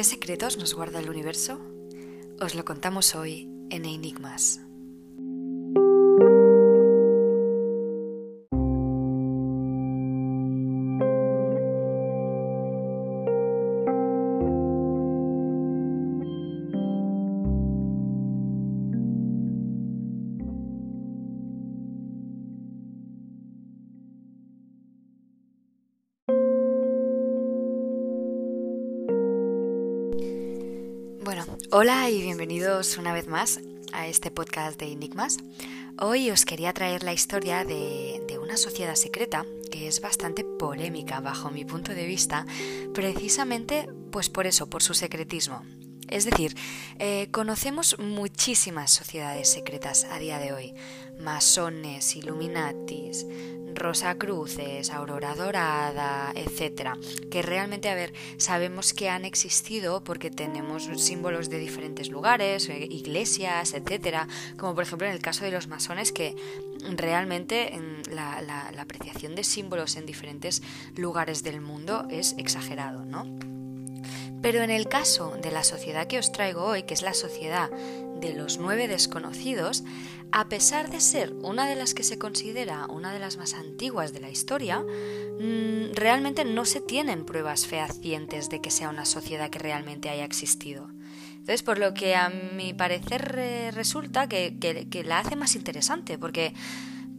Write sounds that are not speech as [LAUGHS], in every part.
¿Qué secretos nos guarda el universo? Os lo contamos hoy en Enigmas. Bueno, hola y bienvenidos una vez más a este podcast de Enigmas. Hoy os quería traer la historia de, una sociedad secreta que es bastante polémica bajo mi punto de vista, precisamente pues por eso, por su secretismo. Es decir, eh, conocemos muchísimas sociedades secretas a día de hoy. Masones, Illuminatis, Rosacruces, Aurora Dorada, etcétera, que realmente, a ver, sabemos que han existido porque tenemos símbolos de diferentes lugares, eh, iglesias, etcétera, como por ejemplo en el caso de los masones, que realmente la, la apreciación de símbolos en diferentes lugares del mundo es exagerado, ¿no? Pero en el caso de la sociedad que os traigo hoy, que es la sociedad de los nueve desconocidos, a pesar de ser una de las que se considera una de las más antiguas de la historia, mm, realmente no se tienen pruebas fehacientes de que sea una sociedad que realmente haya existido. Entonces, por lo que a mi parecer resulta que, la hace más interesante, porque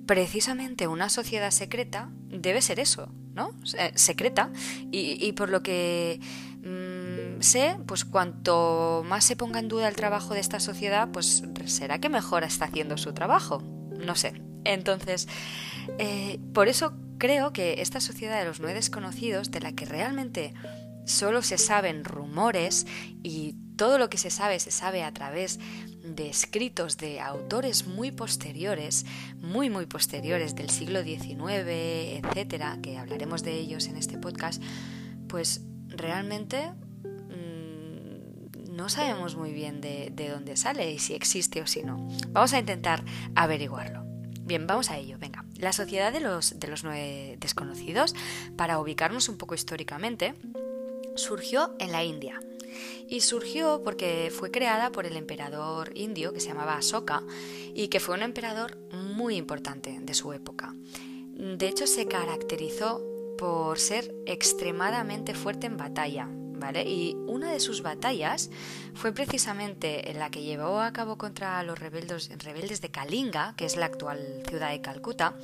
precisamente una sociedad secreta debe ser eso, ¿no? Secreta, y, por lo que sé, pues cuanto más se ponga en duda el trabajo de esta sociedad, pues será que mejor está haciendo su trabajo. No sé. Entonces, eh, por eso creo que esta sociedad de los nueve desconocidos, de la que realmente solo se saben rumores y todo lo que se sabe se sabe a través de escritos de autores muy posteriores, muy muy posteriores del siglo XIX, etcétera, que hablaremos de ellos en este podcast, pues realmente no sabemos muy bien de, dónde sale y si existe o si no. Vamos a intentar averiguarlo. Bien, vamos a ello, venga. La sociedad de los, de los nueve desconocidos, para ubicarnos un poco históricamente, surgió en la India. Y surgió porque fue creada por el emperador indio que se llamaba Asoka y que fue un emperador muy importante de su época. De hecho, se caracterizó por ser extremadamente fuerte en batalla, Y una de sus batallas fue precisamente en la que llevó a cabo contra los rebeldes, rebeldes de Kalinga, que es la actual ciudad de Calcuta.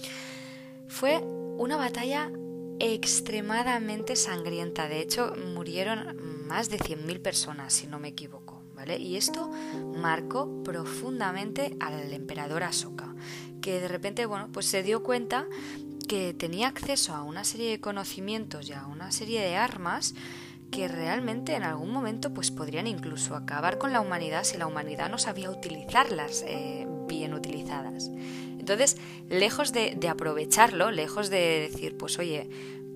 Fue una batalla extremadamente sangrienta. De hecho, murieron más de 100.000 personas, si no me equivoco. ¿Vale? Y esto marcó profundamente al emperador Asoka, que de repente, bueno, pues se dio cuenta que tenía acceso a una serie de conocimientos y a una serie de armas que realmente en algún momento pues podrían incluso acabar con la humanidad si la humanidad no sabía utilizarlas eh, bien utilizadas. Entonces, lejos de, aprovecharlo, lejos de decir, pues oye,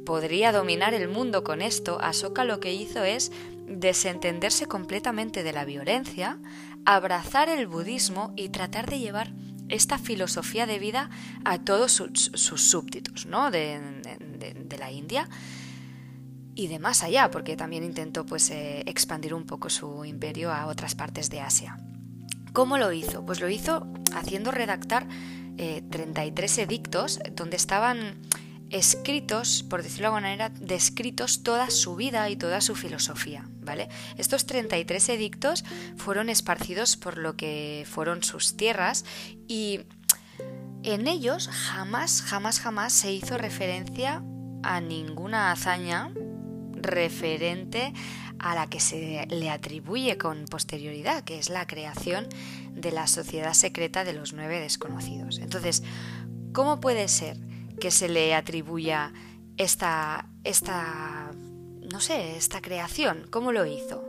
podría dominar el mundo con esto, Ahsoka lo que hizo es desentenderse completamente de la violencia, abrazar el budismo y tratar de llevar esta filosofía de vida a todos sus, súbditos ¿no? de, la India y de más allá, porque también intentó pues, eh, expandir un poco su imperio a otras partes de Asia. ¿Cómo lo hizo? Pues lo hizo haciendo redactar 33 eh, edictos donde estaban escritos, por decirlo de alguna manera, descritos toda su vida y toda su filosofía, ¿vale? Estos 33 edictos fueron esparcidos por lo que fueron sus tierras y en ellos jamás, jamás, jamás se hizo referencia a ninguna hazaña referente a la que se le atribuye con posterioridad, que es la creación de la sociedad secreta de los nueve desconocidos. Entonces, ¿cómo puede ser que se le atribuya esta, esta, no sé, esta creación? ¿Cómo lo hizo?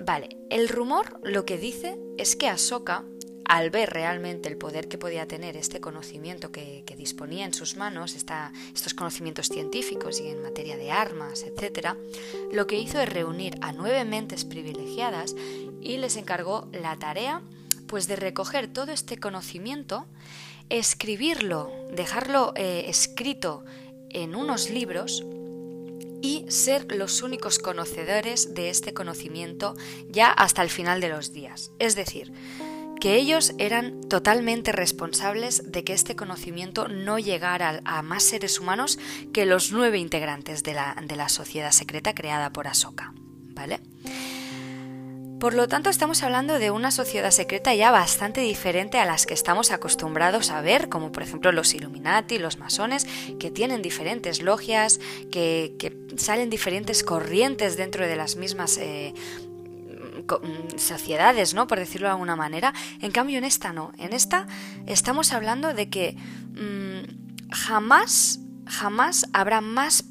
Vale, el rumor lo que dice es que Ahsoka, al ver realmente el poder que podía tener este conocimiento que, disponía en sus manos, estos conocimientos científicos y en materia de armas, etc., lo que hizo es reunir a nueve mentes privilegiadas y les encargó la tarea pues de recoger todo este conocimiento escribirlo, dejarlo eh, escrito en unos libros y ser los únicos conocedores de este conocimiento ya hasta el final de los días. Es decir, que ellos eran totalmente responsables de que este conocimiento no llegara a más seres humanos que los nueve integrantes de la, de la sociedad secreta creada por Ahsoka. ¿Vale? Por lo tanto, estamos hablando de una sociedad secreta ya bastante diferente a las que estamos acostumbrados a ver, como por ejemplo los Illuminati, los masones, que tienen diferentes logias, que, salen diferentes corrientes dentro de las mismas eh, sociedades, ¿no? Por decirlo de alguna manera. En cambio, en esta no. En esta estamos hablando de que mm, jamás, jamás habrá más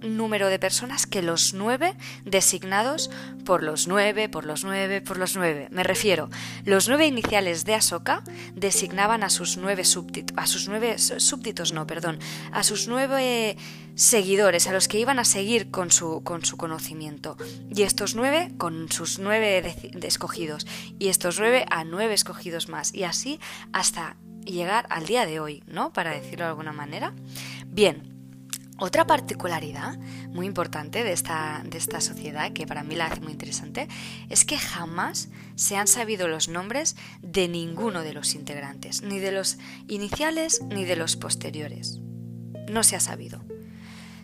número de personas que los nueve designados por los nueve, por los nueve, por los nueve. Me refiero, los nueve iniciales de Ahsoka designaban a sus nueve súbditos, a sus nueve súbditos, no, perdón, a sus nueve seguidores, a los que iban a seguir con su, con su conocimiento. Y estos nueve con sus nueve escogidos. Y estos nueve a nueve escogidos más. Y así hasta llegar al día de hoy, ¿no? Para decirlo de alguna manera. Bien, otra particularidad muy importante de esta, de esta sociedad, que para mí la hace muy interesante, es que jamás se han sabido los nombres de ninguno de los integrantes, ni de los iniciales ni de los posteriores. No se ha sabido.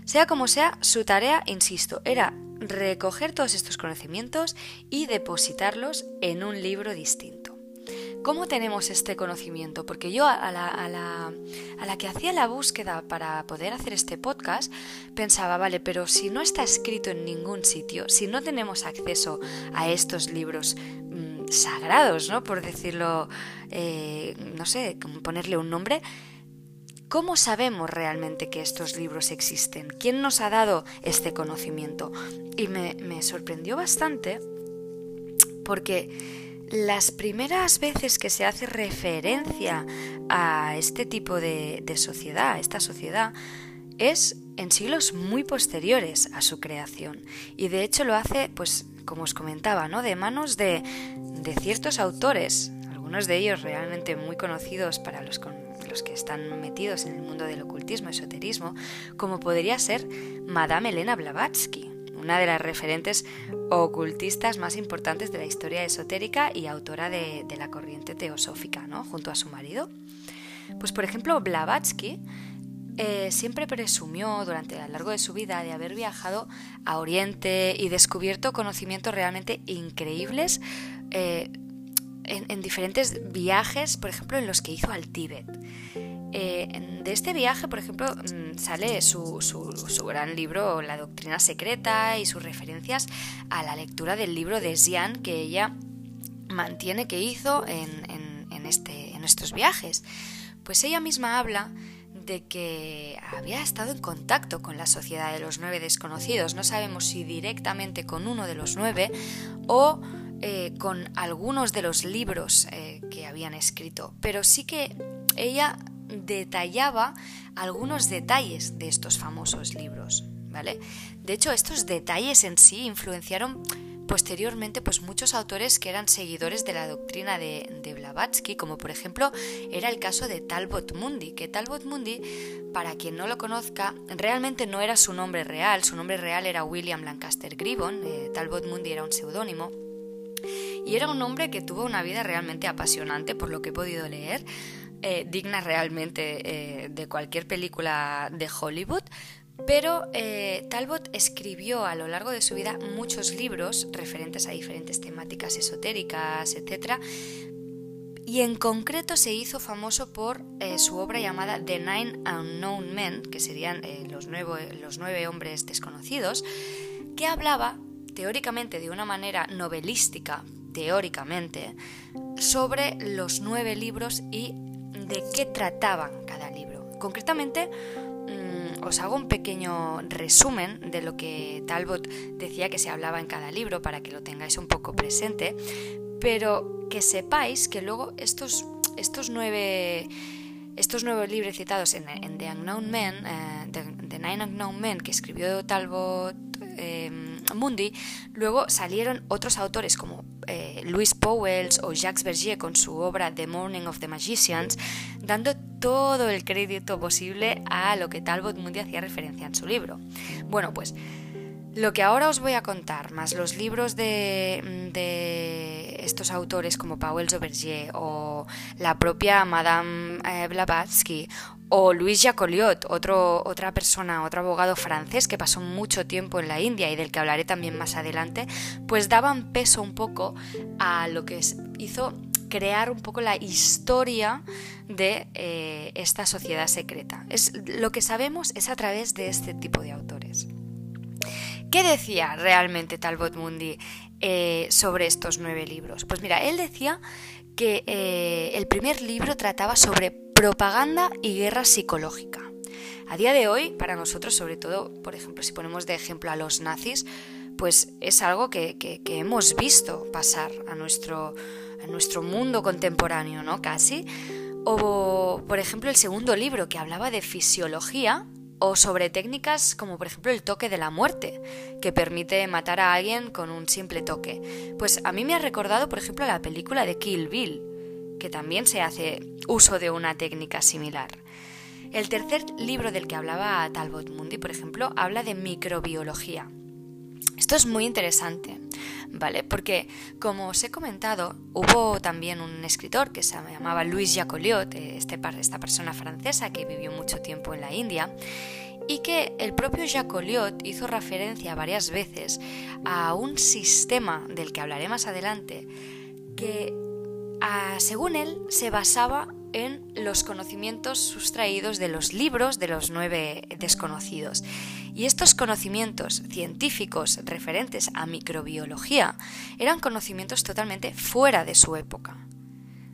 Sea como sea, su tarea, insisto, era recoger todos estos conocimientos y depositarlos en un libro distinto. ¿Cómo tenemos este conocimiento? Porque yo a la, que hacía la búsqueda para poder hacer este podcast pensaba, vale, pero si no está escrito en ningún sitio, si no tenemos acceso a estos libros mmm, sagrados, ¿no? Por decirlo, eh, no sé, ponerle un nombre, ¿Cómo sabemos realmente que estos libros existen? ¿Quién nos ha dado este conocimiento? Y me sorprendió bastante porque las primeras veces que se hace referencia a este tipo de, sociedad, a esta sociedad, es en siglos muy posteriores a su creación. Y de hecho lo hace, pues, como os comentaba, ¿no? de manos de, de ciertos autores, algunos de ellos realmente muy conocidos para los, los que están metidos en el mundo del ocultismo, esoterismo, como podría ser Madame Elena Blavatsky, una de las referentes ocultistas más importantes de la historia esotérica y autora de, la corriente teosófica, ¿no? junto a su marido. Pues por ejemplo, Blavatsky eh, siempre presumió durante a lo largo de su vida de haber viajado a Oriente y descubierto conocimientos realmente increíbles eh, en, diferentes viajes, por ejemplo, en los que hizo al Tíbet. Eh, de este viaje, por ejemplo, mm, sale su, su, gran libro La Doctrina Secreta y sus referencias a la lectura del libro de Xian que ella mantiene que hizo en, en, este, en estos viajes. Pues ella misma habla de que había estado en contacto con la sociedad de los nueve desconocidos. No sabemos si directamente con uno de los nueve o eh, con algunos de los libros eh, que habían escrito, pero sí que ella detallaba algunos detalles de estos famosos libros, ¿vale? De hecho, estos detalles en sí influenciaron posteriormente pues muchos autores que eran seguidores de la doctrina de, Blavatsky, como por ejemplo era el caso de Talbot Mundi, que Talbot Mundi, para quien no lo conozca, realmente no era su nombre real, su nombre real era William Lancaster Gibbon, eh, Talbot Mundi era un seudónimo, y era un hombre que tuvo una vida realmente apasionante, por lo que he podido leer, eh, digna realmente eh, de cualquier película de Hollywood, pero eh, Talbot escribió a lo largo de su vida muchos libros referentes a diferentes temáticas esotéricas, etc. Y en concreto se hizo famoso por su obra llamada The Nine Unknown Men, que serían los, los nueve hombres desconocidos, que hablaba teóricamente de una manera novelística, teóricamente, sobre los nueve libros y de qué trataban cada libro. Concretamente, mm, os hago un pequeño resumen de lo que Talbot decía que se hablaba en cada libro para que lo tengáis un poco presente, pero que sepáis que luego estos, estos nueve estos nueve libros citados en, The Unknown Men, eh, The, Nine Unknown Men, que escribió Talbot eh, Mundi, luego salieron otros autores como eh, Louis Powells o Jacques Bergier con su obra The Morning of the Magicians, dando todo el crédito posible a lo que Talbot Mundi hacía referencia en su libro. Bueno, pues Lo que ahora os voy a contar, más los libros de, de estos autores como Paul Auberger o la propia Madame eh, Blavatsky o Louis Jacoliot, otro, otra persona, otro abogado francés que pasó mucho tiempo en la India y del que hablaré también más adelante, pues daban peso un poco a lo que hizo crear un poco la historia de eh, esta sociedad secreta. Es, lo que sabemos es a través de este tipo de autores. ¿Qué decía realmente Talbot Mundi eh, sobre estos nueve libros? Pues mira, él decía que eh, el primer libro trataba sobre propaganda y guerra psicológica. A día de hoy, para nosotros, sobre todo, por ejemplo, si ponemos de ejemplo a los nazis, pues es algo que, hemos visto pasar a nuestro, a nuestro mundo contemporáneo, ¿no? Casi. O, por ejemplo, el segundo libro que hablaba de fisiología o sobre técnicas como por ejemplo el toque de la muerte, que permite matar a alguien con un simple toque. Pues a mí me ha recordado por ejemplo la película de Kill Bill, que también se hace uso de una técnica similar. El tercer libro del que hablaba Talbot Mundi, por ejemplo, habla de microbiología. Esto es muy interesante, ¿vale? Porque, como os he comentado, hubo también un escritor que se llamaba Louis Jacoliot, este, esta persona francesa que vivió mucho tiempo en la India, y que el propio Jacoliot hizo referencia varias veces a un sistema del que hablaré más adelante, que, según él, se basaba en los conocimientos sustraídos de los libros de los nueve desconocidos. Y estos conocimientos científicos referentes a microbiología eran conocimientos totalmente fuera de su época.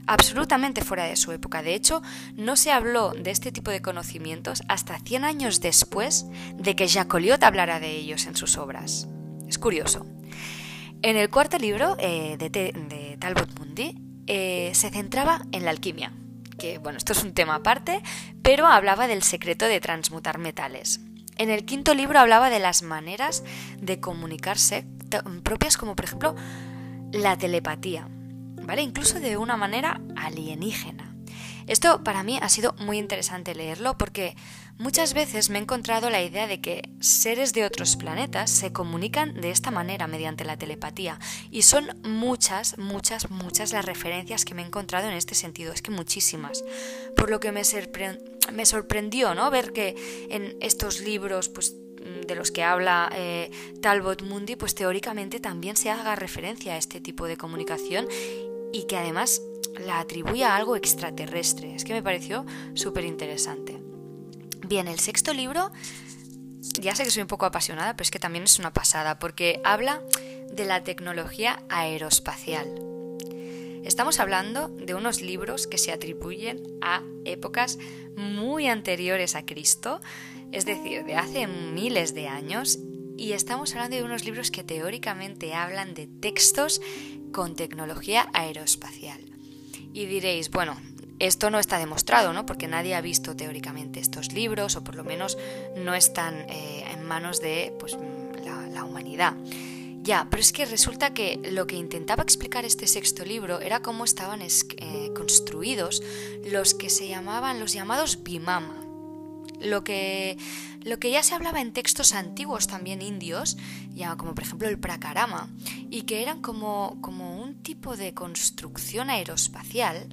Absolutamente fuera de su época. De hecho, no se habló de este tipo de conocimientos hasta 100 años después de que Jacques hablara de ellos en sus obras. Es curioso. En el cuarto libro eh, de, Talbot Mundi eh, se centraba en la alquimia que bueno, esto es un tema aparte, pero hablaba del secreto de transmutar metales. En el quinto libro hablaba de las maneras de comunicarse propias como por ejemplo la telepatía, ¿vale? Incluso de una manera alienígena. Esto para mí ha sido muy interesante leerlo porque muchas veces me he encontrado la idea de que seres de otros planetas se comunican de esta manera mediante la telepatía y son muchas, muchas, muchas las referencias que me he encontrado en este sentido, es que muchísimas. Por lo que me, sorprendió ¿no? ver que en estos libros pues de los que habla eh, Talbot Mundi, pues teóricamente también se haga referencia a este tipo de comunicación y que además la atribuye a algo extraterrestre. Es que me pareció súper interesante. Bien, el sexto libro, ya sé que soy un poco apasionada, pero es que también es una pasada, porque habla de la tecnología aeroespacial. Estamos hablando de unos libros que se atribuyen a épocas muy anteriores a Cristo, es decir, de hace miles de años, y estamos hablando de unos libros que teóricamente hablan de textos con tecnología aeroespacial. Y diréis, bueno, esto no está demostrado, ¿no? Porque nadie ha visto teóricamente estos libros, o por lo menos no están eh, en manos de pues, la, humanidad. Ya, pero es que resulta que lo que intentaba explicar este sexto libro era cómo estaban eh, construidos los que se llamaban los llamados bimama. Lo que, lo que ya se hablaba en textos antiguos también indios, ya como por ejemplo el prakarama, y que eran como, como un tipo de construcción aeroespacial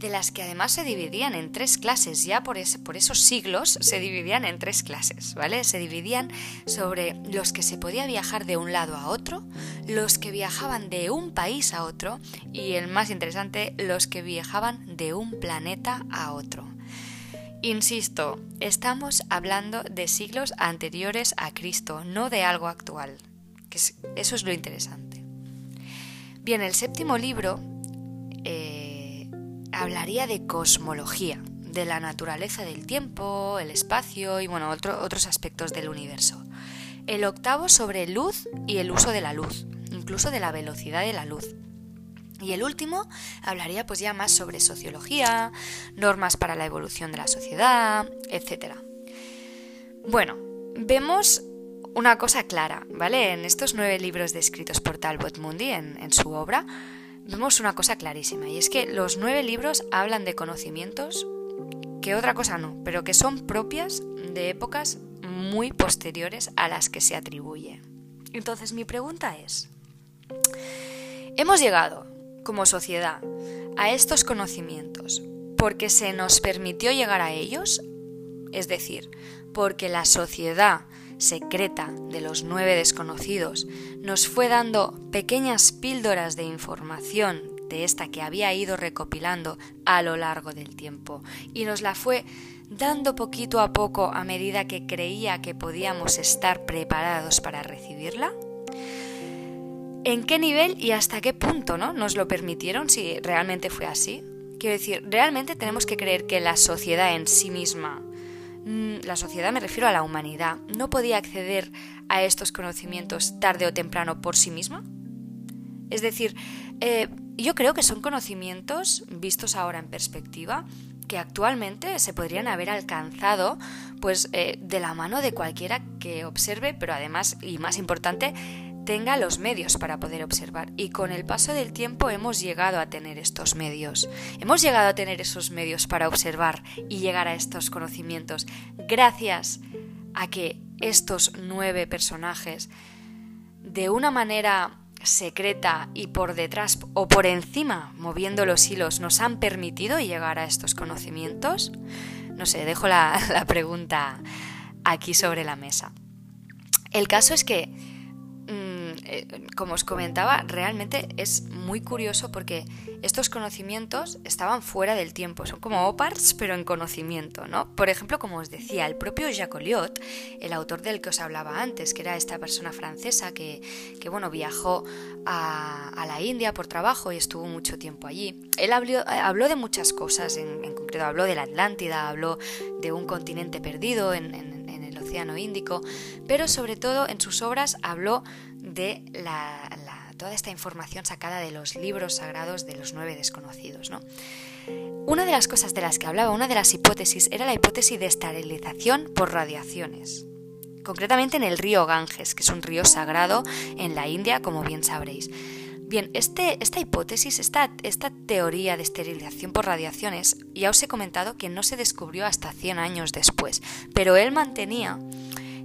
de las que además se dividían en tres clases, ya por, por, esos siglos se dividían en tres clases, ¿vale? Se dividían sobre los que se podía viajar de un lado a otro, los que viajaban de un país a otro y el más interesante, los que viajaban de un planeta a otro. Insisto, estamos hablando de siglos anteriores a Cristo, no de algo actual. Que eso es lo interesante. Bien, el séptimo libro eh, hablaría de cosmología, de la naturaleza del tiempo, el espacio y bueno, otros aspectos del universo. El octavo sobre luz y el uso de la luz, incluso de la velocidad de la luz. Y el último hablaría pues ya más sobre sociología, normas para la evolución de la sociedad, etc. Bueno, vemos una cosa clara, ¿vale? En estos nueve libros descritos por Talbot Mundi en, en su obra, vemos una cosa clarísima, y es que los nueve libros hablan de conocimientos que otra cosa no, pero que son propias de épocas muy posteriores a las que se atribuye. Entonces mi pregunta es, hemos llegado como sociedad a estos conocimientos porque se nos permitió llegar a ellos, es decir, porque la sociedad secreta de los nueve desconocidos nos fue dando pequeñas píldoras de información de esta que había ido recopilando a lo largo del tiempo y nos la fue dando poquito a poco a medida que creía que podíamos estar preparados para recibirla? ¿En qué nivel y hasta qué punto ¿no? nos lo permitieron si realmente fue así? Quiero decir, realmente tenemos que creer que la sociedad en sí misma, la sociedad me refiero a la humanidad, no podía acceder a estos conocimientos tarde o temprano por sí misma. Es decir, eh, yo creo que son conocimientos, vistos ahora en perspectiva, que actualmente se podrían haber alcanzado pues eh, de la mano de cualquiera que observe, pero además, y más importante, tenga los medios para poder observar. Y con el paso del tiempo hemos llegado a tener estos medios. Hemos llegado a tener esos medios para observar y llegar a estos conocimientos gracias a que estos nueve personajes, de una manera secreta y por detrás o por encima, moviendo los hilos, nos han permitido llegar a estos conocimientos? No sé, dejo la, [LAUGHS] la pregunta aquí sobre la mesa. El caso es que eh, como os comentaba, realmente es muy curioso porque estos conocimientos estaban fuera del tiempo, son como OPARTs, pero en conocimiento, ¿no? Por ejemplo, como os decía, el propio Jacques Oliot, el autor del que os hablaba antes, que era esta persona francesa que, bueno, viajó a, la India por trabajo y estuvo mucho tiempo allí. Él habló, de muchas cosas, en, concreto habló de la Atlántida, habló de un continente perdido en, en el Océano Índico, pero sobre todo en sus obras habló de toda esta información sacada de los libros sagrados de los nueve desconocidos. ¿no? Una de las cosas de las que hablaba, una de las hipótesis, era la hipótesis de esterilización por radiaciones. Concretamente en el río Ganges, que es un río sagrado en la India, como bien sabréis. Bien, este, esta hipótesis, esta, esta teoría de esterilización por radiaciones, ya os he comentado que no se descubrió hasta 100 años después, pero él mantenía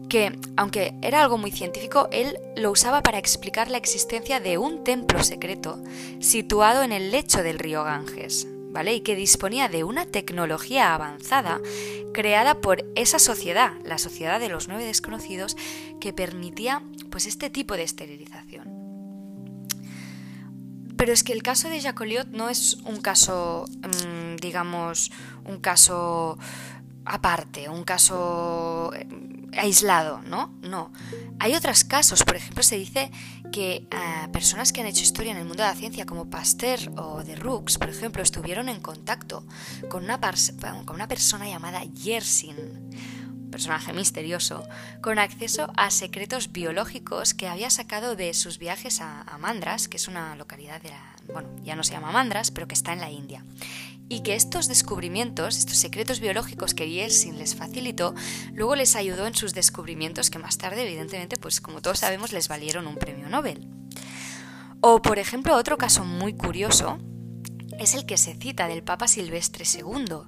que, aunque era algo muy científico, él lo usaba para explicar la existencia de un templo secreto situado en el lecho del río Ganges, ¿vale? Y que disponía de una tecnología avanzada creada por esa sociedad, la sociedad de los nueve desconocidos, que permitía pues este tipo de esterilización. Pero es que el caso de Jacoliot no es un caso, mm, digamos, un caso aparte, un caso eh, aislado, ¿no? No. Hay otros casos, por ejemplo, se dice que eh, personas que han hecho historia en el mundo de la ciencia, como Pasteur o de Rooks, por ejemplo, estuvieron en contacto con una, con una persona llamada Yersin, personaje misterioso, con acceso a secretos biológicos que había sacado de sus viajes a, a Mandras, que es una localidad de la, bueno, ya no se llama Mandras, pero que está en la India y que estos descubrimientos, estos secretos biológicos que Yersin les facilitó, luego les ayudó en sus descubrimientos que más tarde, evidentemente, pues como todos sabemos, les valieron un premio Nobel. O, por ejemplo, otro caso muy curioso es el que se cita del Papa Silvestre II,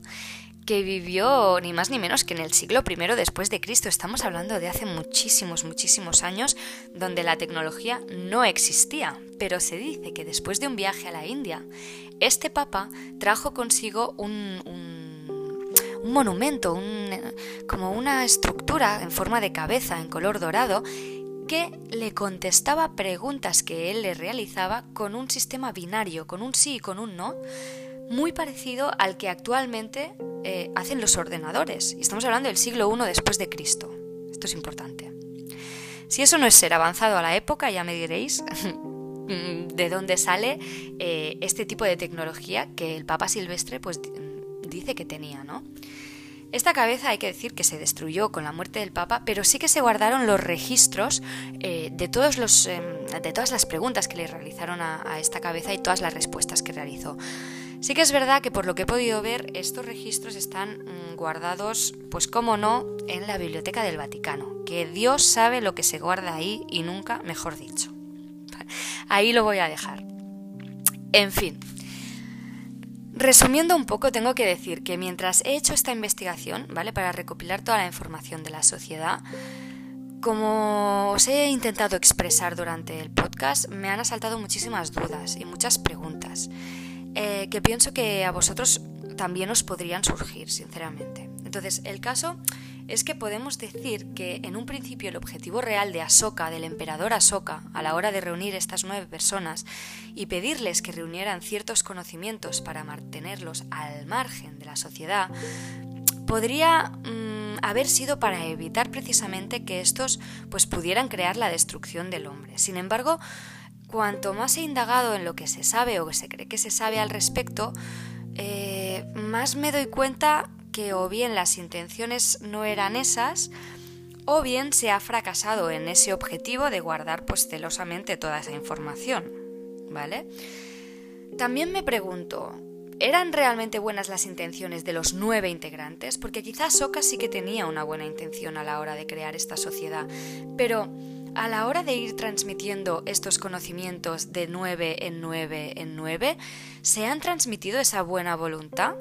que vivió ni más ni menos que en el siglo I después de Cristo. Estamos hablando de hace muchísimos, muchísimos años donde la tecnología no existía, pero se dice que después de un viaje a la India, este papa trajo consigo un, un, monumento, como una estructura en forma de cabeza en color dorado que le contestaba preguntas que él le realizaba con un sistema binario, con un sí y con un no, muy parecido al que actualmente eh, hacen los ordenadores. Y estamos hablando del siglo I después de Cristo. Esto es importante. Si eso no es ser avanzado a la época, ya me diréis [LAUGHS] de dónde sale eh, este tipo de tecnología que el Papa Silvestre pues, dice que tenía, ¿no? Esta cabeza hay que decir que se destruyó con la muerte del Papa, pero sí que se guardaron los registros eh, de, todos los, em, de todas las preguntas que le realizaron a esta cabeza y todas las respuestas que realizó. Sí que es verdad que por lo que he podido ver, estos registros están mm, guardados, pues como no, en la Biblioteca del Vaticano, que Dios sabe lo que se guarda ahí y nunca, mejor dicho. [LAUGHS] Ahí lo voy a dejar. En fin, Resumiendo un poco, tengo que decir que mientras he hecho esta investigación, ¿vale? Para recopilar toda la información de la sociedad, Como os he intentado expresar durante el podcast, me han asaltado muchísimas dudas y muchas preguntas eh, que pienso que a vosotros también os podrían surgir, sinceramente. Entonces, el caso es que podemos decir que en un principio el objetivo real de Ahsoka, del emperador Ahsoka, a la hora de reunir estas nueve personas y pedirles que reunieran ciertos conocimientos para mantenerlos al margen de la sociedad, podría mm, haber sido para evitar precisamente que estos pues pudieran crear la destrucción del hombre. Sin embargo, cuanto más he indagado en lo que se sabe o que se cree que se sabe al respecto, eh, más me doy cuenta que o bien las intenciones no eran esas, o bien se ha fracasado en ese objetivo de guardar pues celosamente toda esa información, ¿vale? También me pregunto, ¿eran realmente buenas las intenciones de los nueve integrantes? Porque quizás Soka sí que tenía una buena intención a la hora de crear esta sociedad, pero a la hora de ir transmitiendo estos conocimientos de nueve en nueve en nueve, ¿se han transmitido esa buena voluntad?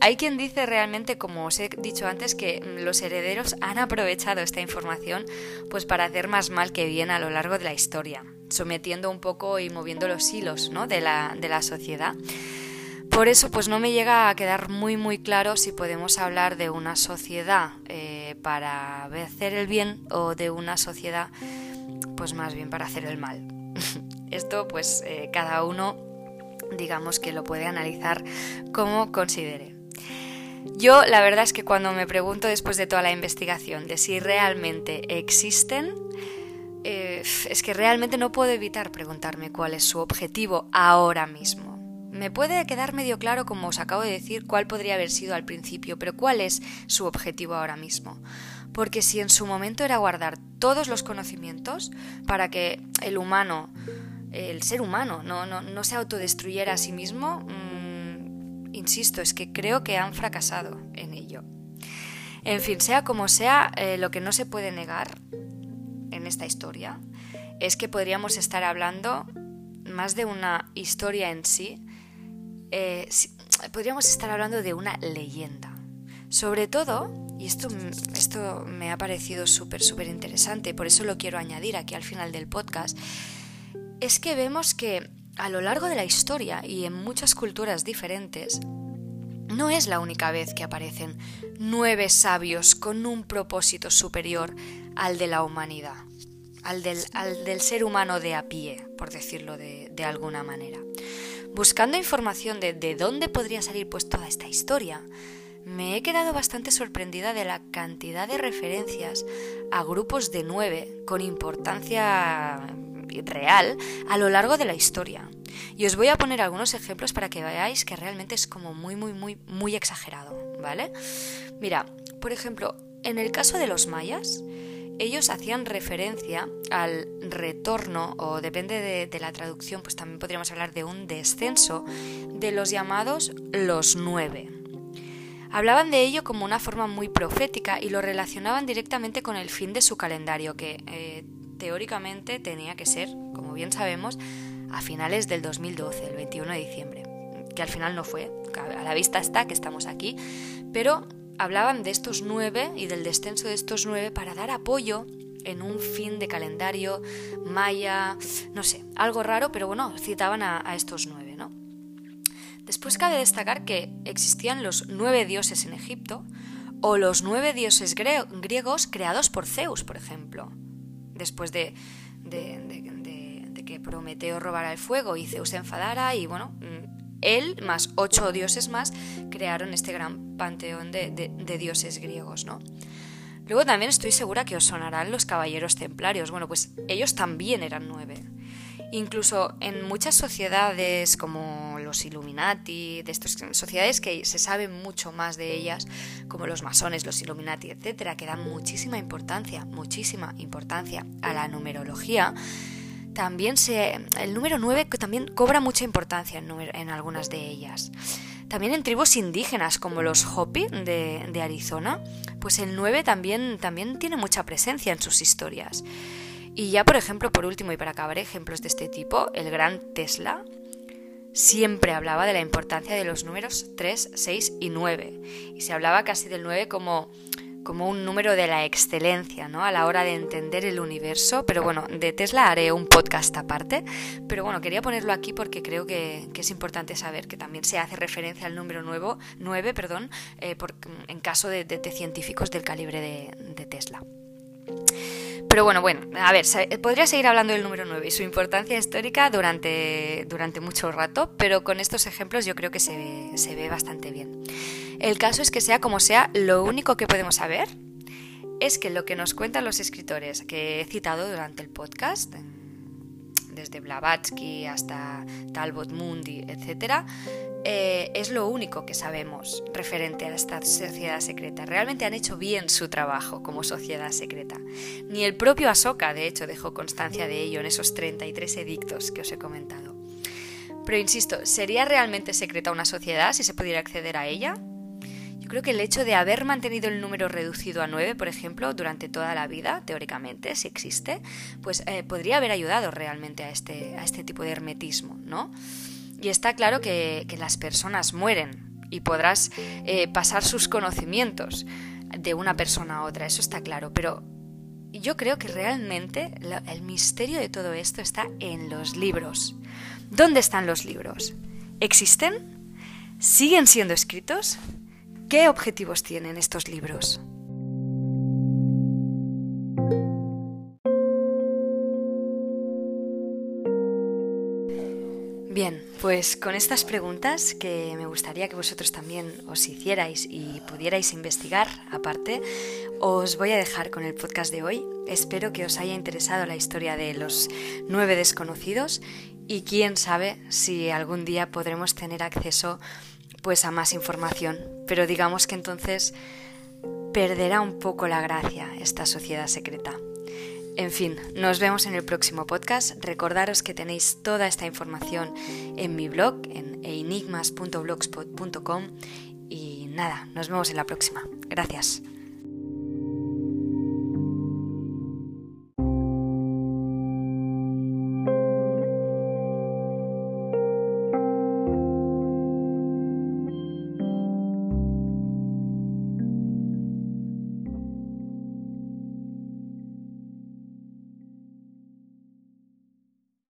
Hay quien dice realmente, como os he dicho antes, que los herederos han aprovechado esta información pues para hacer más mal que bien a lo largo de la historia, sometiendo un poco y moviendo los hilos ¿no? de, la, de la sociedad. Por eso, pues no me llega a quedar muy muy claro si podemos hablar de una sociedad eh, para hacer el bien o de una sociedad, pues más bien para hacer el mal. [LAUGHS] Esto, pues eh, cada uno, digamos que lo puede analizar como considere. Yo la verdad es que cuando me pregunto después de toda la investigación de si realmente existen, eh, es que realmente no puedo evitar preguntarme cuál es su objetivo ahora mismo. Me puede quedar medio claro, como os acabo de decir, cuál podría haber sido al principio, pero cuál es su objetivo ahora mismo. Porque si en su momento era guardar todos los conocimientos para que el humano, el ser humano, no, no, se autodestruyera a sí mismo, mm, insisto, es que creo que han fracasado en ello. En fin, sea como sea, eh, lo que no se puede negar en esta historia es que podríamos estar hablando más de una historia en sí, eh, podríamos estar hablando de una leyenda. Sobre todo, y esto, esto me ha parecido súper, súper interesante, por eso lo quiero añadir aquí al final del podcast, es que vemos que a lo largo de la historia y en muchas culturas diferentes, no es la única vez que aparecen nueve sabios con un propósito superior al de la humanidad, al del, ser humano de a pie, por decirlo de, alguna manera. Buscando información de, de dónde podría salir pues toda esta historia, me he quedado bastante sorprendida de la cantidad de referencias a grupos de nueve con importancia real a lo largo de la historia. Y os voy a poner algunos ejemplos para que veáis que realmente es como muy, muy, muy, muy exagerado, ¿vale? Mira, por ejemplo, en el caso de los mayas, ellos hacían referencia al retorno, o depende de, la traducción, pues también podríamos hablar de un descenso, de los llamados los nueve. Hablaban de ello como una forma muy profética y lo relacionaban directamente con el fin de su calendario, que eh, teóricamente tenía que ser, como bien sabemos, a finales del 2012, el 21 de diciembre, que al final no fue, a la vista está que estamos aquí, pero hablaban de estos nueve y del descenso de estos nueve para dar apoyo en un fin de calendario maya, no sé, algo raro, pero bueno, citaban a, estos nueve, ¿no? Después cabe destacar que existían los nueve dioses en Egipto o los nueve dioses griegos creados por Zeus, por ejemplo después de, que Prometeo robara el fuego y Zeus se enfadara y bueno, mm, él más ocho dioses más crearon este gran panteón de, dioses griegos, ¿no? Luego también estoy segura que os sonarán los caballeros templarios. Bueno, pues ellos también eran nueve. Incluso en muchas sociedades como los Illuminati, de estas sociedades que se sabe mucho más de ellas, como los masones, los Illuminati, etcétera, que dan muchísima importancia, muchísima importancia a la numerología, también se, el número 9 también cobra mucha importancia en, en algunas de ellas. También en tribus indígenas como los Hopi de, de Arizona, pues el 9 también, también tiene mucha presencia en sus historias. Y ya, por ejemplo, por último, y para acabar ejemplos de este tipo, el gran Tesla siempre hablaba de la importancia de los números 3, 6 y 9. Y se hablaba casi del 9 como, como un número de la excelencia, ¿no? A la hora de entender el universo. Pero bueno, de Tesla haré un podcast aparte. Pero bueno, quería ponerlo aquí porque creo que, es importante saber que también se hace referencia al número nuevo, 9, perdón, eh, en caso de, científicos del calibre de Tesla. Pero bueno, bueno, a ver, podría seguir hablando del número 9 y su importancia histórica durante, durante mucho rato, pero con estos ejemplos yo creo que se se ve bastante bien. El caso es que sea como sea, lo único que podemos saber es que lo que nos cuentan los escritores que he citado durante el podcast, desde Blavatsky hasta Talbot Mundi, etc., eh, es lo único que sabemos referente a esta sociedad secreta. Realmente han hecho bien su trabajo como sociedad secreta. Ni el propio Ahsoka, de hecho, dejó constancia de ello en esos 33 edictos que os he comentado. Pero insisto, ¿sería realmente secreta una sociedad si se pudiera acceder a ella? Creo que el hecho de haber mantenido el número reducido a 9, por ejemplo, durante toda la vida, teóricamente, si existe, pues eh, podría haber ayudado realmente a este, a este tipo de hermetismo, ¿no? Y está claro que, las personas mueren y podrás eh, pasar sus conocimientos de una persona a otra, eso está claro, pero yo creo que realmente el misterio de todo esto está en los libros. ¿Dónde están los libros? ¿Existen? ¿Siguen siendo escritos? ¿Qué objetivos tienen estos libros? Bien, pues con estas preguntas que me gustaría que vosotros también os hicierais y pudierais investigar aparte, os voy a dejar con el podcast de hoy. Espero que os haya interesado la historia de los nueve desconocidos y quién sabe si algún día podremos tener acceso pues a más información, pero digamos que entonces perderá un poco la gracia esta sociedad secreta. En fin, nos vemos en el próximo podcast. Recordaros que tenéis toda esta información en mi blog, en enigmas.blogspot.com. Y nada, nos vemos en la próxima. Gracias.